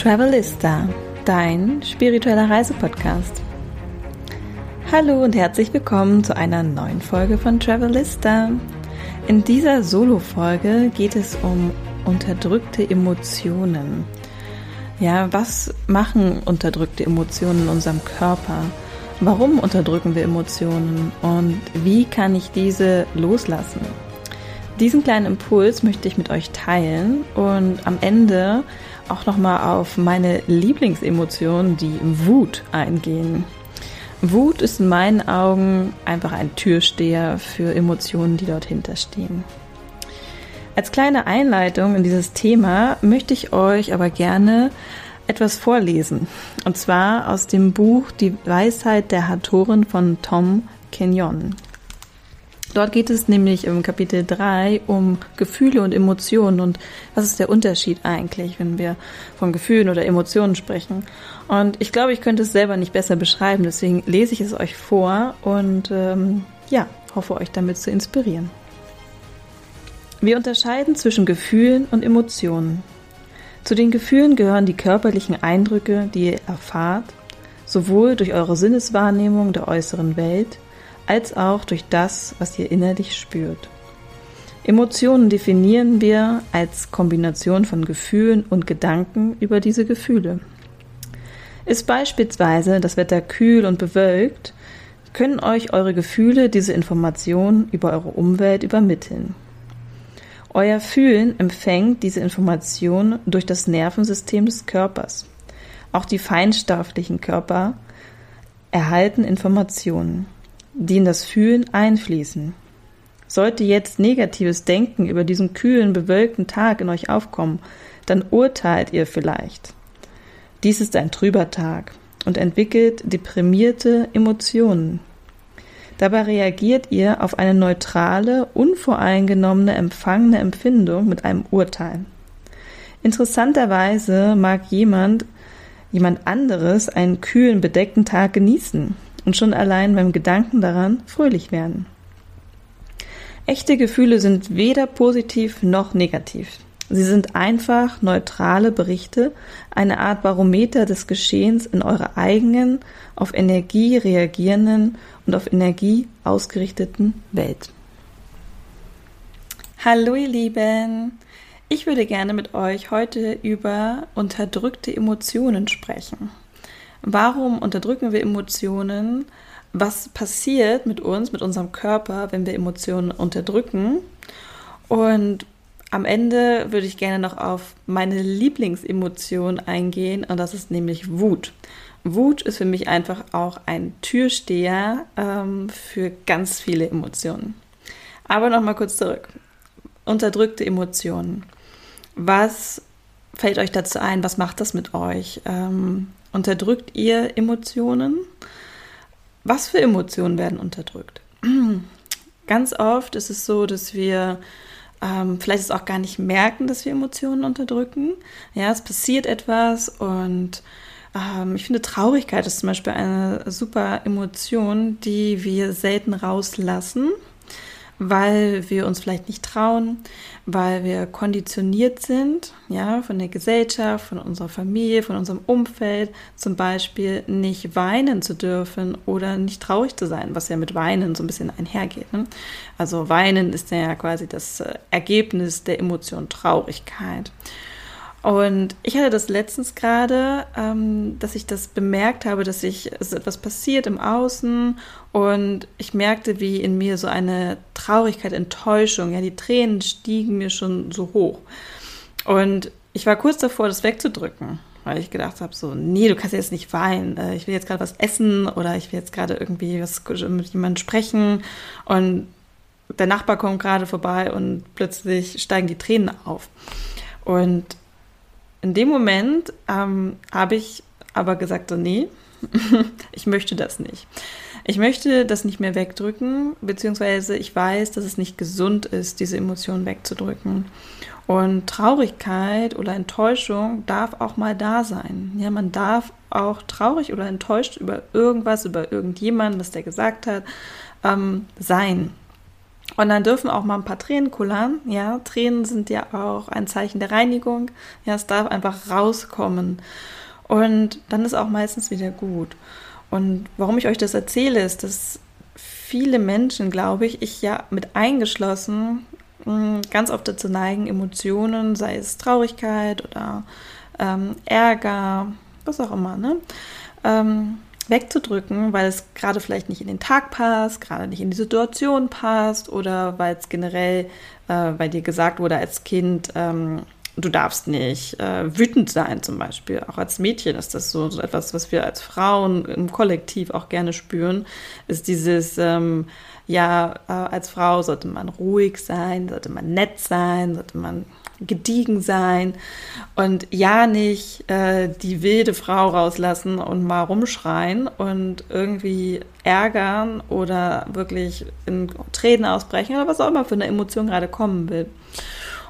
Travelista, dein spiritueller Reisepodcast. Hallo und herzlich willkommen zu einer neuen Folge von Travelista. In dieser Solo-Folge geht es um unterdrückte Emotionen. Ja, was machen unterdrückte Emotionen in unserem Körper? Warum unterdrücken wir Emotionen und wie kann ich diese loslassen? Diesen kleinen Impuls möchte ich mit euch teilen und am Ende auch nochmal auf meine Lieblingsemotion, die Wut, eingehen. Wut ist in meinen Augen einfach ein Türsteher für Emotionen, die dort hinterstehen. Als kleine Einleitung in dieses Thema möchte ich euch aber gerne etwas vorlesen. Und zwar aus dem Buch Die Weisheit der Hatorin von Tom Kenyon. Dort geht es nämlich im Kapitel 3 um Gefühle und Emotionen und was ist der Unterschied eigentlich, wenn wir von Gefühlen oder Emotionen sprechen. Und ich glaube, ich könnte es selber nicht besser beschreiben, deswegen lese ich es euch vor und ähm, ja, hoffe euch damit zu inspirieren. Wir unterscheiden zwischen Gefühlen und Emotionen. Zu den Gefühlen gehören die körperlichen Eindrücke, die ihr erfahrt, sowohl durch eure Sinneswahrnehmung der äußeren Welt, als auch durch das, was ihr innerlich spürt. Emotionen definieren wir als Kombination von Gefühlen und Gedanken über diese Gefühle. Ist beispielsweise das Wetter kühl und bewölkt, können euch eure Gefühle diese Informationen über eure Umwelt übermitteln. Euer Fühlen empfängt diese Information durch das Nervensystem des Körpers. Auch die feinstofflichen Körper erhalten Informationen die in das Fühlen einfließen. Sollte jetzt negatives Denken über diesen kühlen, bewölkten Tag in euch aufkommen, dann urteilt ihr vielleicht. Dies ist ein trüber Tag und entwickelt deprimierte Emotionen. Dabei reagiert ihr auf eine neutrale, unvoreingenommene, empfangene Empfindung mit einem Urteil. Interessanterweise mag jemand, jemand anderes einen kühlen, bedeckten Tag genießen und schon allein beim Gedanken daran fröhlich werden. Echte Gefühle sind weder positiv noch negativ. Sie sind einfach neutrale Berichte, eine Art Barometer des Geschehens in eurer eigenen, auf Energie reagierenden und auf Energie ausgerichteten Welt. Hallo ihr Lieben! Ich würde gerne mit euch heute über unterdrückte Emotionen sprechen. Warum unterdrücken wir Emotionen? Was passiert mit uns, mit unserem Körper, wenn wir Emotionen unterdrücken? Und am Ende würde ich gerne noch auf meine Lieblingsemotion eingehen und das ist nämlich Wut. Wut ist für mich einfach auch ein Türsteher ähm, für ganz viele Emotionen. Aber nochmal kurz zurück. Unterdrückte Emotionen. Was fällt euch dazu ein? Was macht das mit euch? Ähm, Unterdrückt ihr Emotionen? Was für Emotionen werden unterdrückt? Ganz oft ist es so, dass wir ähm, vielleicht es auch gar nicht merken, dass wir Emotionen unterdrücken. Ja, es passiert etwas und ähm, ich finde Traurigkeit ist zum Beispiel eine super Emotion, die wir selten rauslassen weil wir uns vielleicht nicht trauen, weil wir konditioniert sind, ja, von der Gesellschaft, von unserer Familie, von unserem Umfeld, zum Beispiel nicht weinen zu dürfen oder nicht traurig zu sein, was ja mit Weinen so ein bisschen einhergeht. Ne? Also Weinen ist ja quasi das äh, Ergebnis der Emotion Traurigkeit. Und ich hatte das letztens gerade, ähm, dass ich das bemerkt habe, dass ich es etwas passiert im Außen und ich merkte, wie in mir so eine Traurigkeit, Enttäuschung, ja, die Tränen stiegen mir schon so hoch. Und ich war kurz davor, das wegzudrücken, weil ich gedacht habe, so, nee, du kannst jetzt nicht weinen. Äh, ich will jetzt gerade was essen oder ich will jetzt gerade irgendwie was mit jemandem sprechen und der Nachbar kommt gerade vorbei und plötzlich steigen die Tränen auf. Und in dem Moment ähm, habe ich aber gesagt, so, nee, ich möchte das nicht. Ich möchte das nicht mehr wegdrücken, beziehungsweise ich weiß, dass es nicht gesund ist, diese Emotionen wegzudrücken. Und Traurigkeit oder Enttäuschung darf auch mal da sein. Ja, man darf auch traurig oder enttäuscht über irgendwas, über irgendjemanden, was der gesagt hat, ähm, sein. Und dann dürfen auch mal ein paar Tränen kullern. Ja, Tränen sind ja auch ein Zeichen der Reinigung. Ja, es darf einfach rauskommen. Und dann ist auch meistens wieder gut. Und warum ich euch das erzähle, ist, dass viele Menschen, glaube ich, ich ja mit eingeschlossen, hm, ganz oft dazu neigen, Emotionen, sei es Traurigkeit oder ähm, Ärger, was auch immer, ne? Ähm, wegzudrücken, weil es gerade vielleicht nicht in den Tag passt, gerade nicht in die Situation passt oder weil es generell, äh, weil dir gesagt wurde als Kind, ähm, du darfst nicht äh, wütend sein zum Beispiel. Auch als Mädchen ist das so, so, etwas, was wir als Frauen im Kollektiv auch gerne spüren, ist dieses, ähm, ja, äh, als Frau sollte man ruhig sein, sollte man nett sein, sollte man gediegen sein und ja nicht äh, die wilde Frau rauslassen und mal rumschreien und irgendwie ärgern oder wirklich in Tränen ausbrechen oder was auch immer für eine Emotion gerade kommen will.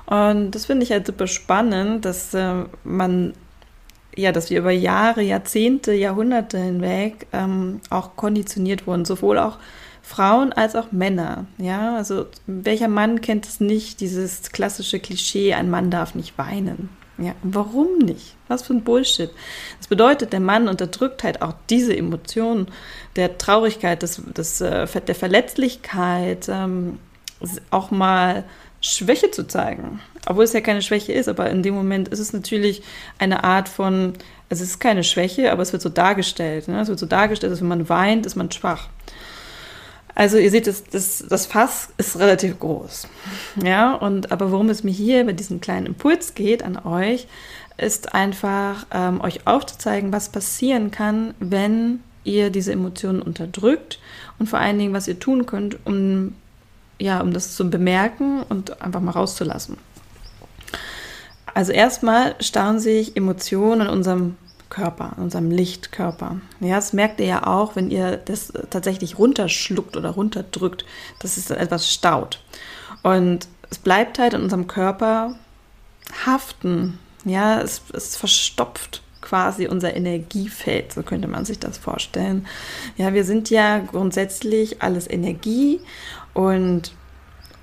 Und das finde ich halt super spannend, dass äh, man ja, dass wir über Jahre, Jahrzehnte, Jahrhunderte hinweg ähm, auch konditioniert wurden, sowohl auch Frauen als auch Männer. Ja, also welcher Mann kennt es nicht, dieses klassische Klischee, ein Mann darf nicht weinen. Ja, warum nicht? Was für ein Bullshit. Das bedeutet, der Mann unterdrückt halt auch diese Emotionen der Traurigkeit, des, des, äh, der Verletzlichkeit, ähm, auch mal Schwäche zu zeigen. Obwohl es ja keine Schwäche ist, aber in dem Moment ist es natürlich eine Art von, es ist keine Schwäche, aber es wird so dargestellt. Ne? Es wird so dargestellt, dass wenn man weint, ist man schwach. Also ihr seht, das, das, das Fass ist relativ groß. Ja, und aber worum es mir hier bei diesem kleinen Impuls geht an euch, ist einfach ähm, euch aufzuzeigen, was passieren kann, wenn ihr diese Emotionen unterdrückt und vor allen Dingen, was ihr tun könnt, um, ja, um das zu bemerken und einfach mal rauszulassen. Also erstmal stauen sich Emotionen in unserem Körper, unserem Lichtkörper. Ja, das merkt ihr ja auch, wenn ihr das tatsächlich runterschluckt oder runterdrückt, dass es etwas staut. Und es bleibt halt in unserem Körper haften. Ja, es, es verstopft quasi unser Energiefeld, so könnte man sich das vorstellen. Ja, wir sind ja grundsätzlich alles Energie und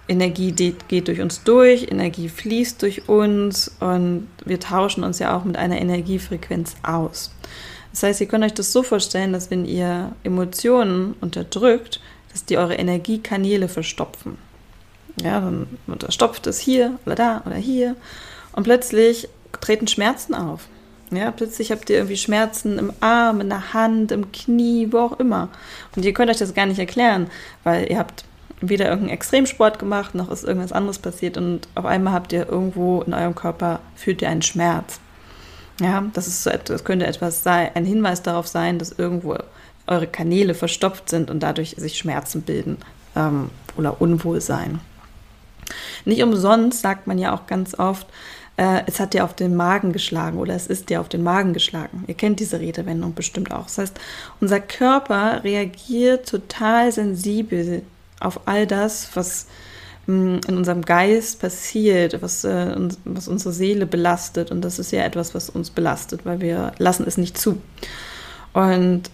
Energie geht durch uns durch, Energie fließt durch uns und wir tauschen uns ja auch mit einer Energiefrequenz aus. Das heißt, ihr könnt euch das so vorstellen, dass wenn ihr Emotionen unterdrückt, dass die eure Energiekanäle verstopfen. Ja, dann verstopft es hier oder da oder hier und plötzlich treten Schmerzen auf. Ja, plötzlich habt ihr irgendwie Schmerzen im Arm, in der Hand, im Knie, wo auch immer. Und ihr könnt euch das gar nicht erklären, weil ihr habt weder irgendeinen Extremsport gemacht, noch ist irgendwas anderes passiert und auf einmal habt ihr irgendwo in eurem Körper, fühlt ihr einen Schmerz. Ja, das ist so, das könnte etwas sein, ein Hinweis darauf sein, dass irgendwo eure Kanäle verstopft sind und dadurch sich Schmerzen bilden ähm, oder Unwohlsein. Nicht umsonst sagt man ja auch ganz oft, äh, es hat dir auf den Magen geschlagen oder es ist dir auf den Magen geschlagen. Ihr kennt diese Redewendung bestimmt auch. Das heißt, unser Körper reagiert total sensibel auf all das, was mm, in unserem Geist passiert, was, äh, was unsere Seele belastet. Und das ist ja etwas, was uns belastet, weil wir lassen es nicht zu. Und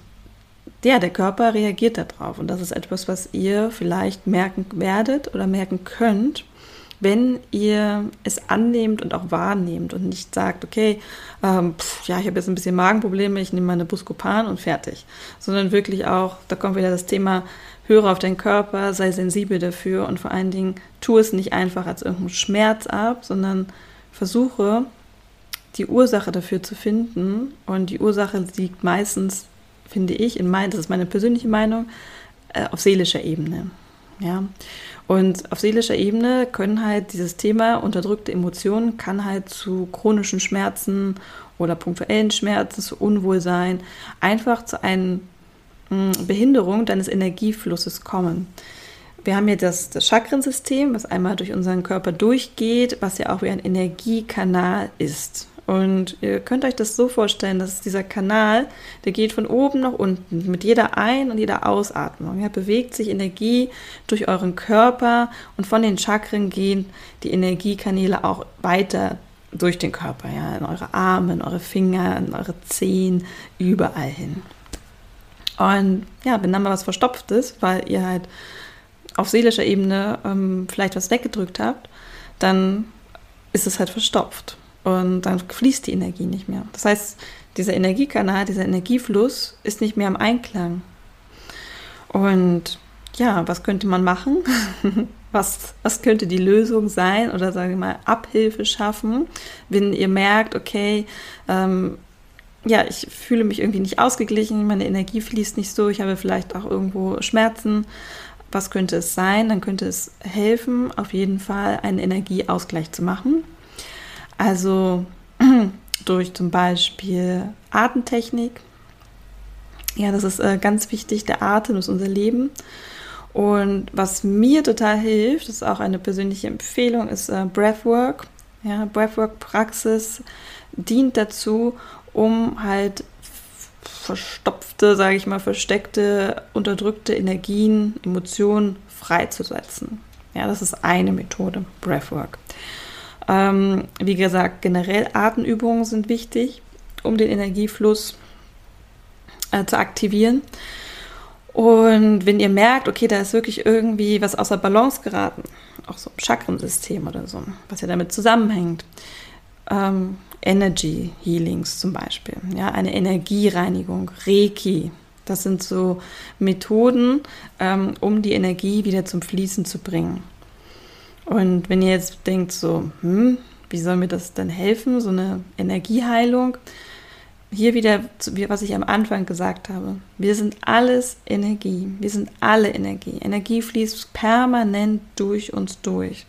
ja, der Körper reagiert darauf. Und das ist etwas, was ihr vielleicht merken werdet oder merken könnt, wenn ihr es annehmt und auch wahrnehmt und nicht sagt, okay, ähm, pff, ja, ich habe jetzt ein bisschen Magenprobleme, ich nehme meine Buscopan und fertig. Sondern wirklich auch, da kommt wieder das Thema, höre auf deinen Körper, sei sensibel dafür und vor allen Dingen tu es nicht einfach als irgendeinen Schmerz ab, sondern versuche die Ursache dafür zu finden. Und die Ursache liegt meistens, finde ich, in mein, das ist meine persönliche Meinung, äh, auf seelischer Ebene. Ja. Und auf seelischer Ebene können halt dieses Thema unterdrückte Emotionen kann halt zu chronischen Schmerzen oder punktuellen Schmerzen, zu Unwohlsein, einfach zu einem Behinderung deines Energieflusses kommen. Wir haben hier das, das Chakrensystem, was einmal durch unseren Körper durchgeht, was ja auch wie ein Energiekanal ist. Und ihr könnt euch das so vorstellen, dass dieser Kanal, der geht von oben nach unten. Mit jeder Ein- und jeder Ausatmung ja, bewegt sich Energie durch euren Körper und von den Chakren gehen die Energiekanäle auch weiter durch den Körper, ja, in eure Arme, in eure Finger, in eure Zehen, überall hin. Und ja, wenn dann mal was verstopft ist, weil ihr halt auf seelischer Ebene ähm, vielleicht was weggedrückt habt, dann ist es halt verstopft und dann fließt die Energie nicht mehr. Das heißt, dieser Energiekanal, dieser Energiefluss ist nicht mehr im Einklang. Und ja, was könnte man machen? was, was könnte die Lösung sein oder sage ich mal Abhilfe schaffen, wenn ihr merkt, okay, ähm, ja, ich fühle mich irgendwie nicht ausgeglichen, meine Energie fließt nicht so, ich habe vielleicht auch irgendwo Schmerzen. Was könnte es sein? Dann könnte es helfen, auf jeden Fall einen Energieausgleich zu machen. Also durch zum Beispiel Atemtechnik. Ja, das ist äh, ganz wichtig. Der Atem ist unser Leben. Und was mir total hilft, das ist auch eine persönliche Empfehlung, ist äh, Breathwork. Ja, Breathwork-Praxis dient dazu, um halt verstopfte, sage ich mal, versteckte, unterdrückte Energien, Emotionen freizusetzen. Ja, das ist eine Methode, Breathwork. Ähm, wie gesagt, generell Atemübungen sind wichtig, um den Energiefluss äh, zu aktivieren. Und wenn ihr merkt, okay, da ist wirklich irgendwie was außer Balance geraten, auch so ein Chakrensystem oder so, was ja damit zusammenhängt, ähm, Energy Healings zum Beispiel, ja, eine Energiereinigung, Reiki, das sind so Methoden, ähm, um die Energie wieder zum Fließen zu bringen. Und wenn ihr jetzt denkt so, hm, wie soll mir das denn helfen, so eine Energieheilung? Hier wieder, was ich am Anfang gesagt habe. Wir sind alles Energie. Wir sind alle Energie. Energie fließt permanent durch uns durch.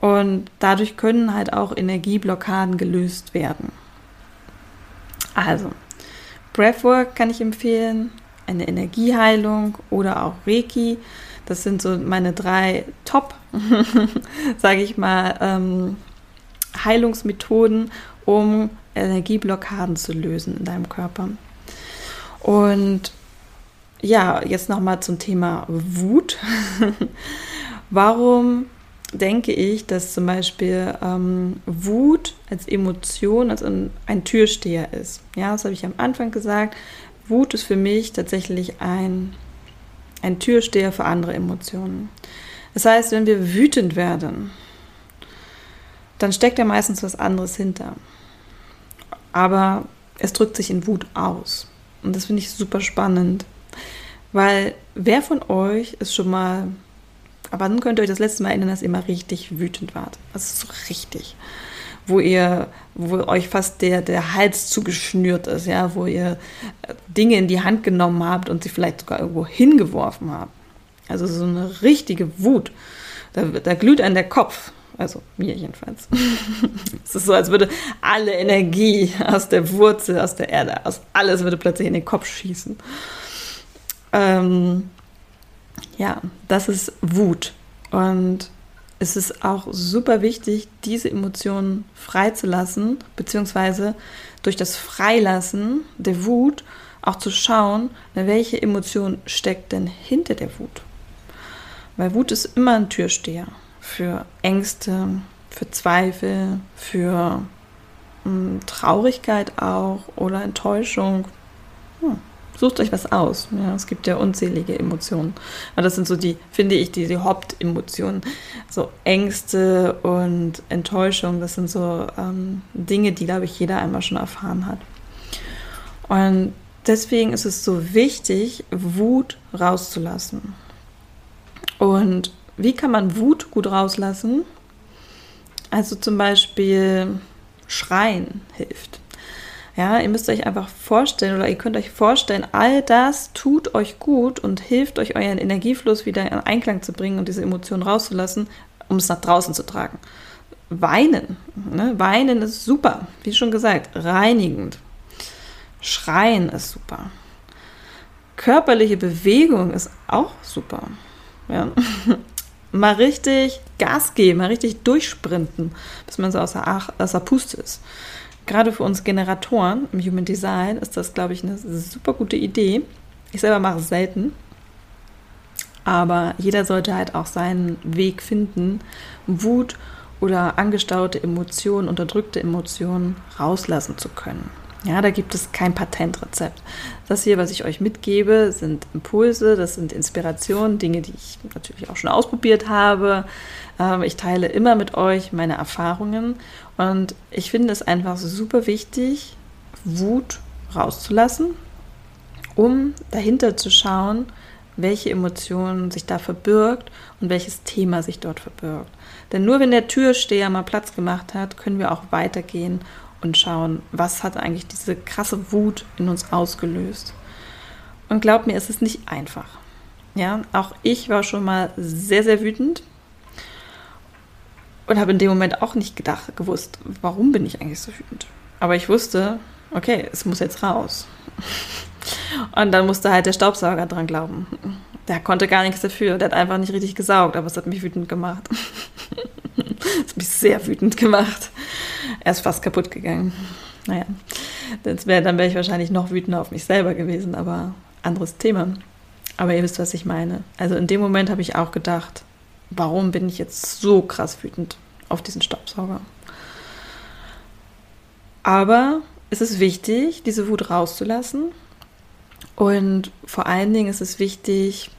Und dadurch können halt auch Energieblockaden gelöst werden. Also, Breathwork kann ich empfehlen, eine Energieheilung oder auch Reiki. Das sind so meine drei Top, sage ich mal, ähm, Heilungsmethoden, um Energieblockaden zu lösen in deinem Körper. Und ja, jetzt nochmal zum Thema Wut. Warum denke ich, dass zum Beispiel ähm, Wut als Emotion, als ein, ein Türsteher ist? Ja, das habe ich am Anfang gesagt. Wut ist für mich tatsächlich ein ein Türsteher für andere Emotionen. Das heißt, wenn wir wütend werden, dann steckt ja meistens was anderes hinter. Aber es drückt sich in Wut aus. Und das finde ich super spannend. Weil wer von euch ist schon mal, aber dann könnt ihr euch das letzte Mal erinnern, dass ihr mal richtig wütend wart. Das ist so richtig wo ihr, wo euch fast der, der Hals zugeschnürt ist, ja, wo ihr äh, Dinge in die Hand genommen habt und sie vielleicht sogar irgendwo hingeworfen habt. Also so eine richtige Wut. Da, da glüht an der Kopf. Also mir jedenfalls. es ist so, als würde alle Energie aus der Wurzel, aus der Erde, aus alles würde plötzlich in den Kopf schießen. Ähm, ja, das ist Wut. Und es ist auch super wichtig, diese Emotionen freizulassen, beziehungsweise durch das Freilassen der Wut auch zu schauen, welche Emotion steckt denn hinter der Wut. Weil Wut ist immer ein Türsteher für Ängste, für Zweifel, für mh, hm, Traurigkeit auch oder Enttäuschung. Hm. Sucht euch was aus. Ja, es gibt ja unzählige Emotionen. Aber das sind so die, finde ich, die, die Hauptemotionen. So Ängste und Enttäuschung, das sind so ähm, Dinge, die, glaube ich, jeder einmal schon erfahren hat. Und deswegen ist es so wichtig, Wut rauszulassen. Und wie kann man Wut gut rauslassen? Also zum Beispiel Schreien hilft. Ja, ihr müsst euch einfach vorstellen oder ihr könnt euch vorstellen, all das tut euch gut und hilft euch, euren Energiefluss wieder in Einklang zu bringen und diese Emotionen rauszulassen, um es nach draußen zu tragen. Weinen. Ne? Weinen ist super, wie schon gesagt, reinigend. Schreien ist super. Körperliche Bewegung ist auch super. Ja. mal richtig Gas geben, mal richtig durchsprinten, bis man so außer, außer Puste ist gerade für uns Generatoren im Human Design ist das, glaube ich, eine super gute Idee. Ich selber mache es selten. Aber jeder sollte halt auch seinen Weg finden, Wut oder angestaute Emotionen, unterdrückte Emotionen rauslassen zu können. Ja, da gibt es kein Patentrezept. Das hier, was ich euch mitgebe, sind Impulse, das sind Inspirationen, Dinge, die ich natürlich auch schon ausprobiert habe. Ähm, ich teile immer mit euch meine Erfahrungen und ich finde es einfach super wichtig, Wut rauszulassen, um dahinter zu schauen, welche Emotion sich da verbirgt und welches Thema sich dort verbirgt. Denn nur wenn der Türsteher mal Platz gemacht hat, können wir auch weitergehen und schauen, was hat eigentlich diese krasse Wut in uns ausgelöst. Und glaubt mir, es ist nicht einfach. Ja, auch ich war schon mal sehr, sehr wütend und habe in dem Moment auch nicht gedacht, gewusst, warum bin ich eigentlich so wütend. Aber ich wusste, okay, es muss jetzt raus. Und dann musste halt der Staubsauger dran glauben. Der konnte gar nichts dafür. Der hat einfach nicht richtig gesaugt, aber es hat mich wütend gemacht. Es hat mich sehr wütend gemacht. Ist fast kaputt gegangen. Naja, wär, dann wäre ich wahrscheinlich noch wütender auf mich selber gewesen, aber anderes Thema. Aber ihr wisst, was ich meine. Also in dem Moment habe ich auch gedacht, warum bin ich jetzt so krass wütend auf diesen Staubsauger? Aber es ist wichtig, diese Wut rauszulassen. Und vor allen Dingen ist es wichtig,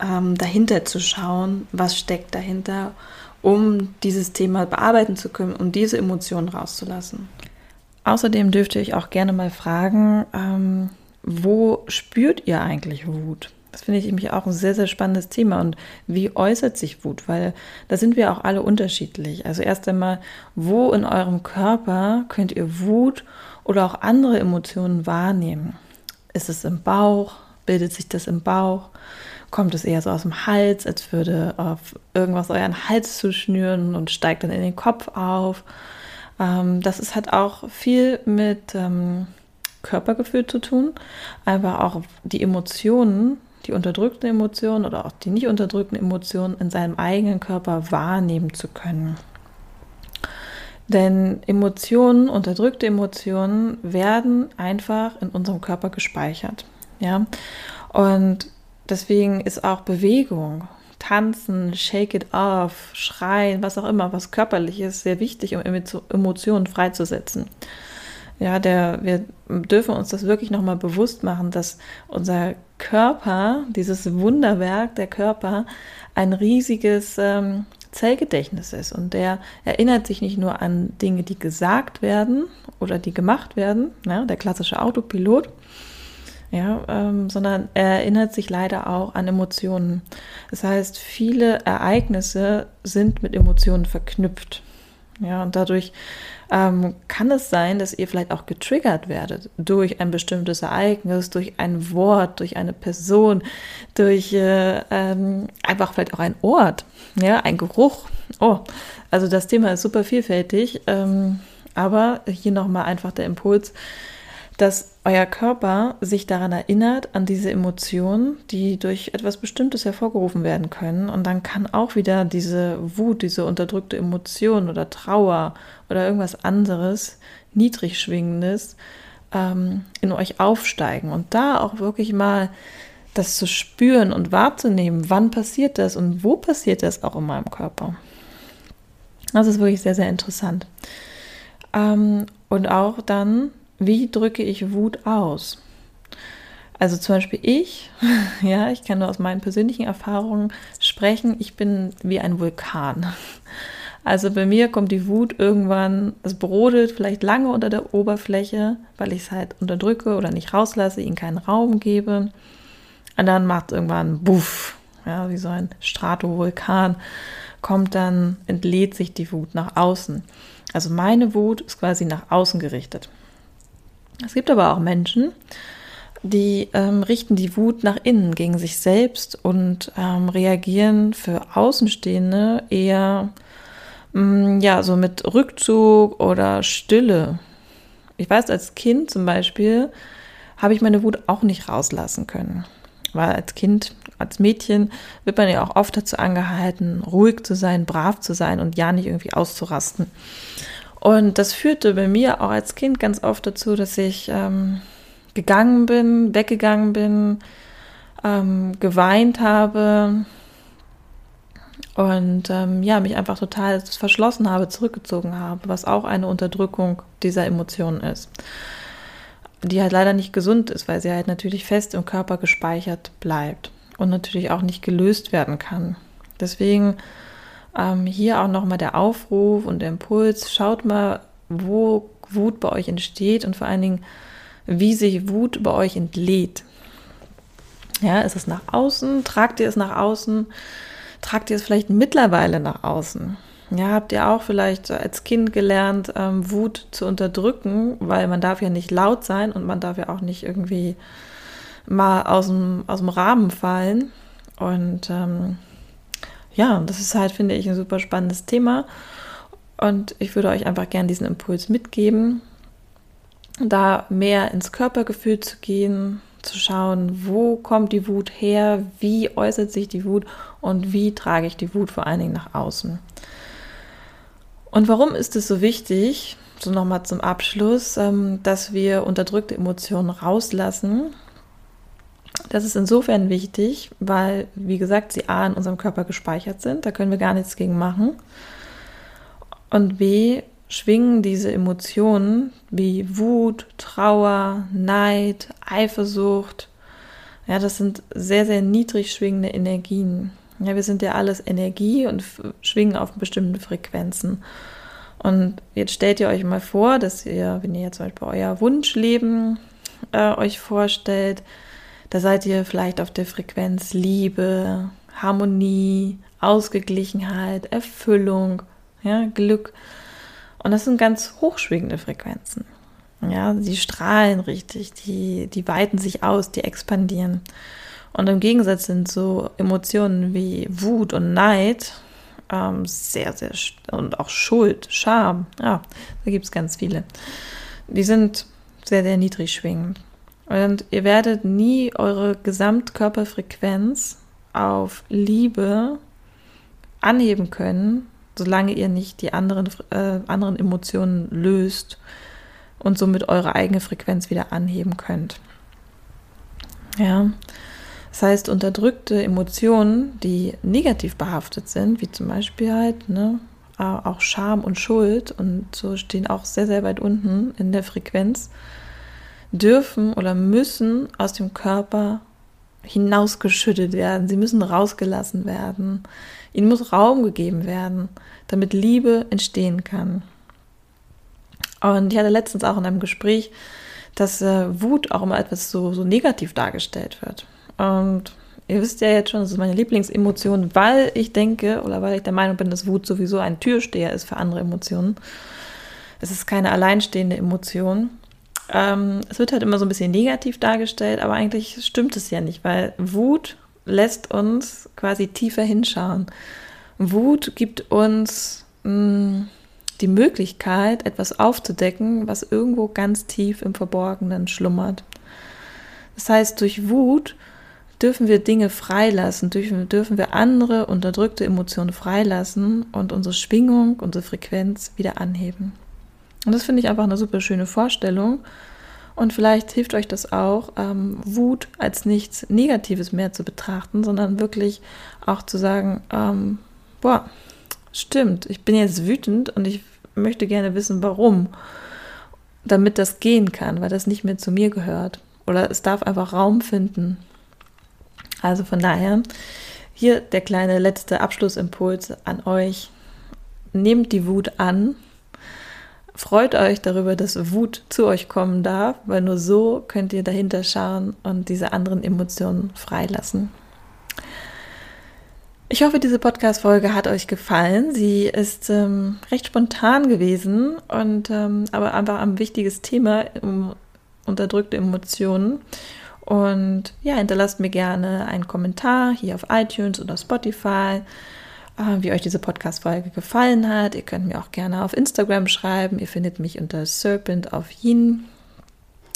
ähm, dahinter zu schauen, was steckt dahinter um dieses Thema bearbeiten zu können um diese Emotionen rauszulassen. Außerdem dürfte ich auch gerne mal fragen, ähm, wo spürt ihr eigentlich Wut? Das finde ich nämlich auch ein sehr, sehr spannendes Thema. Und wie äußert sich Wut? Weil da sind wir auch alle unterschiedlich. Also erst einmal, wo in eurem Körper könnt ihr Wut oder auch andere Emotionen wahrnehmen? Ist es im Bauch? Bildet sich das im Bauch? Kommt es eher so aus dem Hals, als würde auf irgendwas euren Hals zuschnüren und steigt dann in den Kopf auf. Ähm, das ist, hat auch viel mit ähm, Körpergefühl zu tun, einfach auch die Emotionen, die unterdrückten Emotionen oder auch die nicht unterdrückten Emotionen in seinem eigenen Körper wahrnehmen zu können. Denn Emotionen, unterdrückte Emotionen werden einfach in unserem Körper gespeichert. Ja, und Deswegen ist auch Bewegung, Tanzen, Shake it off, Schreien, was auch immer, was körperlich ist, sehr wichtig, um Emotionen freizusetzen. Ja, der, wir dürfen uns das wirklich nochmal bewusst machen, dass unser Körper, dieses Wunderwerk der Körper, ein riesiges ähm, Zellgedächtnis ist. Und der erinnert sich nicht nur an Dinge, die gesagt werden oder die gemacht werden, ja, der klassische Autopilot, ja, ähm, sondern er erinnert sich leider auch an Emotionen. Das heißt, viele Ereignisse sind mit Emotionen verknüpft. Ja, und dadurch ähm, kann es sein, dass ihr vielleicht auch getriggert werdet durch ein bestimmtes Ereignis, durch ein Wort, durch eine Person, durch äh, ähm, einfach vielleicht auch ein Ort, ja, ein Geruch. Oh, also das Thema ist super vielfältig, ähm, aber hier nochmal einfach der Impuls, dass euer Körper sich daran erinnert, an diese Emotionen, die durch etwas Bestimmtes hervorgerufen werden können. Und dann kann auch wieder diese Wut, diese unterdrückte Emotion oder Trauer oder irgendwas anderes, niedrig schwingendes, ähm, in euch aufsteigen. Und da auch wirklich mal das zu spüren und wahrzunehmen, wann passiert das und wo passiert das auch in meinem Körper. Das ist wirklich sehr, sehr interessant. Ähm, und auch dann wie drücke ich Wut aus? Also zum Beispiel ich, ja, ich kann nur aus meinen persönlichen Erfahrungen sprechen, ich bin wie ein Vulkan. Also bei mir kommt die Wut irgendwann, es brodelt vielleicht lange unter der Oberfläche, weil ich es halt unterdrücke oder nicht rauslasse, ihnen keinen Raum gebe. Und dann macht irgendwann Buff, ja, wie so ein Stratovulkan, kommt dann, entlädt sich die Wut nach außen. Also meine Wut ist quasi nach außen gerichtet. Es gibt aber auch Menschen, die ähm, richten die Wut nach innen gegen sich selbst und ähm, reagieren für Außenstehende eher mh, mm, ja so mit Rückzug oder Stille. Ich weiß, als Kind zum Beispiel habe ich meine Wut auch nicht rauslassen können. Weil als Kind, als Mädchen wird man ja auch oft dazu angehalten, ruhig zu sein, brav zu sein und ja nicht irgendwie auszurasten. Und das führte bei mir auch als Kind ganz oft dazu, dass ich ähm, gegangen bin, weggegangen bin, ähm, geweint habe und ähm, ja, mich einfach total verschlossen habe, zurückgezogen habe, was auch eine Unterdrückung dieser Emotionen ist. Die halt leider nicht gesund ist, weil sie halt natürlich fest im Körper gespeichert bleibt und natürlich auch nicht gelöst werden kann. Deswegen ähm, hier auch nochmal der Aufruf und der Impuls, schaut mal, wo Wut bei euch entsteht und vor allen Dingen, wie sich Wut bei euch entlädt. Ja, ist es nach außen? Tragt ihr es nach außen? tragt ihr es vielleicht mittlerweile nach außen? Ja, habt ihr auch vielleicht als Kind gelernt, ähm, Wut zu unterdrücken, weil man darf ja nicht laut sein und man darf ja auch nicht irgendwie mal aus dem, aus dem Rahmen fallen. Und ähm, ja, das ist halt, finde ich, ein super spannendes Thema. Und ich würde euch einfach gerne diesen Impuls mitgeben, da mehr ins Körpergefühl zu gehen, zu schauen, wo kommt die Wut her, wie äußert sich die Wut und wie trage ich die Wut vor allen Dingen nach außen. Und warum ist es so wichtig, so nochmal zum Abschluss, ähm, dass wir unterdrückte Emotionen rauslassen? Das ist insofern wichtig, weil, wie gesagt, sie A in unserem Körper gespeichert sind, da können wir gar nichts gegen machen. Und B, schwingen diese Emotionen wie Wut, Trauer, Neid, Eifersucht. Ja, das sind sehr, sehr niedrig schwingende Energien. Ja, wir sind ja alles Energie und schwingen auf bestimmten Frequenzen. Und jetzt stellt ihr euch mal vor, dass ihr, wenn ihr jetzt zum Beispiel euer Wunschleben äh, euch vorstellt, da seid ihr vielleicht auf der Frequenz Liebe, Harmonie, Ausgeglichenheit, Erfüllung, ja, Glück. Und das sind ganz hochschwingende Frequenzen. Ja, sie strahlen richtig, die, die weiten sich aus, die expandieren. Und im Gegensatz sind so Emotionen wie Wut und Neid ähm, sehr, sehr, und auch Schuld, Scham, ja, da gibt es ganz viele. Die sind sehr, sehr niedrig schwingend. Und ihr werdet nie eure Gesamtkörperfrequenz auf Liebe anheben können, solange ihr nicht die anderen, äh, anderen Emotionen löst und somit eure eigene Frequenz wieder anheben könnt. Ja, das heißt, unterdrückte Emotionen, die negativ behaftet sind, wie zum Beispiel halt ne, auch Scham und Schuld und so stehen auch sehr, sehr weit unten in der Frequenz, dürfen oder müssen aus dem Körper hinausgeschüttet werden. Sie müssen rausgelassen werden. Ihnen muss Raum gegeben werden, damit Liebe entstehen kann. Und ich hatte letztens auch in einem Gespräch, dass äh, Wut auch immer etwas so, so negativ dargestellt wird. Und ihr wisst ja jetzt schon, das ist meine Lieblingsemotion, weil ich denke oder weil ich der Meinung bin, dass Wut sowieso ein Türsteher ist für andere Emotionen. Es ist keine alleinstehende Emotion. Ähm, es wird halt immer so ein bisschen negativ dargestellt, aber eigentlich stimmt es ja nicht, weil Wut lässt uns quasi tiefer hinschauen. Wut gibt uns mh, mm, die Möglichkeit, etwas aufzudecken, was irgendwo ganz tief im Verborgenen schlummert. Das heißt, durch Wut dürfen wir Dinge freilassen, dürfen, dürfen wir andere unterdrückte Emotionen freilassen und unsere Schwingung, unsere Frequenz wieder anheben. Und das finde ich einfach eine super schöne Vorstellung. Und vielleicht hilft euch das auch, ähm, Wut als nichts Negatives mehr zu betrachten, sondern wirklich auch zu sagen, ähm, boah, stimmt, ich bin jetzt wütend und ich möchte gerne wissen, warum, damit das gehen kann, weil das nicht mehr zu mir gehört. Oder es darf einfach Raum finden. Also von daher, hier der kleine letzte Abschlussimpuls an euch. Nehmt die Wut an Freut euch darüber, dass Wut zu euch kommen darf, weil nur so könnt ihr dahinter schauen und diese anderen Emotionen freilassen. Ich hoffe, diese Podcast-Folge hat euch gefallen. Sie ist ähm, recht spontan gewesen und ähm, aber einfach ein wichtiges Thema um unterdrückte Emotionen. Und ja, hinterlasst mir gerne einen Kommentar hier auf iTunes oder Spotify wie euch diese Podcast-Folge gefallen hat. Ihr könnt mir auch gerne auf Instagram schreiben. Ihr findet mich unter Serpent auf Yin.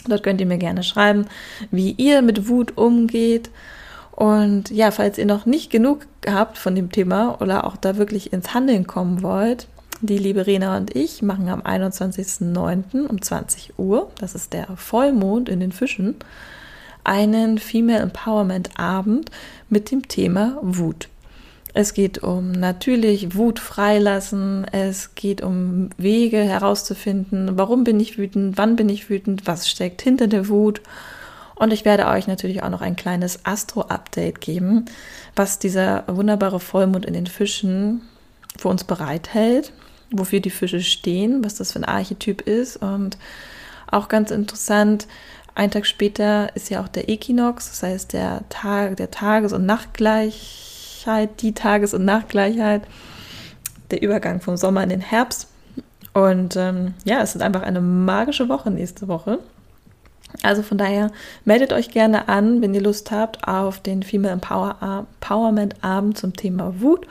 Dort könnt ihr mir gerne schreiben, wie ihr mit Wut umgeht. Und ja, falls ihr noch nicht genug habt von dem Thema oder auch da wirklich ins Handeln kommen wollt, die liebe Rena und ich machen am 21.09. um 20 Uhr, das ist der Vollmond in den Fischen, einen Female Empowerment Abend mit dem Thema Wut. Es geht um natürlich Wut freilassen. Es geht um Wege herauszufinden, warum bin ich wütend, wann bin ich wütend, was steckt hinter der Wut. Und ich werde euch natürlich auch noch ein kleines Astro-Update geben, was dieser wunderbare Vollmond in den Fischen für uns bereithält, wofür die Fische stehen, was das für ein Archetyp ist. Und auch ganz interessant, ein Tag später ist ja auch der Äquinox, das heißt der Tag, der Tages- und Nachtgleich Gleichheit, die Tages- und Nachtgleichheit, der Übergang vom Sommer in den Herbst. Und ähm, ja, es ist einfach eine magische Woche nächste Woche. Also von daher meldet euch gerne an, wenn ihr Lust habt, auf den Female Empowerment Abend zum Thema Wut.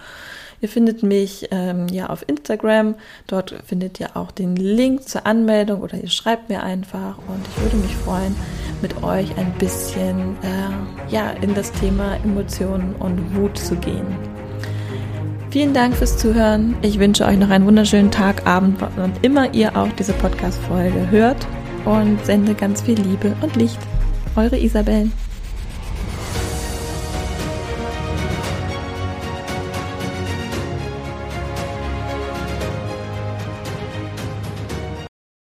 Ihr findet mich ähm, ja auf Instagram. Dort findet ihr auch den Link zur Anmeldung oder ihr schreibt mir einfach und ich würde mich freuen, mit euch ein bisschen äh, ja, in das Thema Emotionen und Wut zu gehen. Vielen Dank fürs Zuhören. Ich wünsche euch noch einen wunderschönen Tag, Abend, wann immer ihr auch diese Podcast-Folge hört und sende ganz viel Liebe und Licht. Eure Isabel.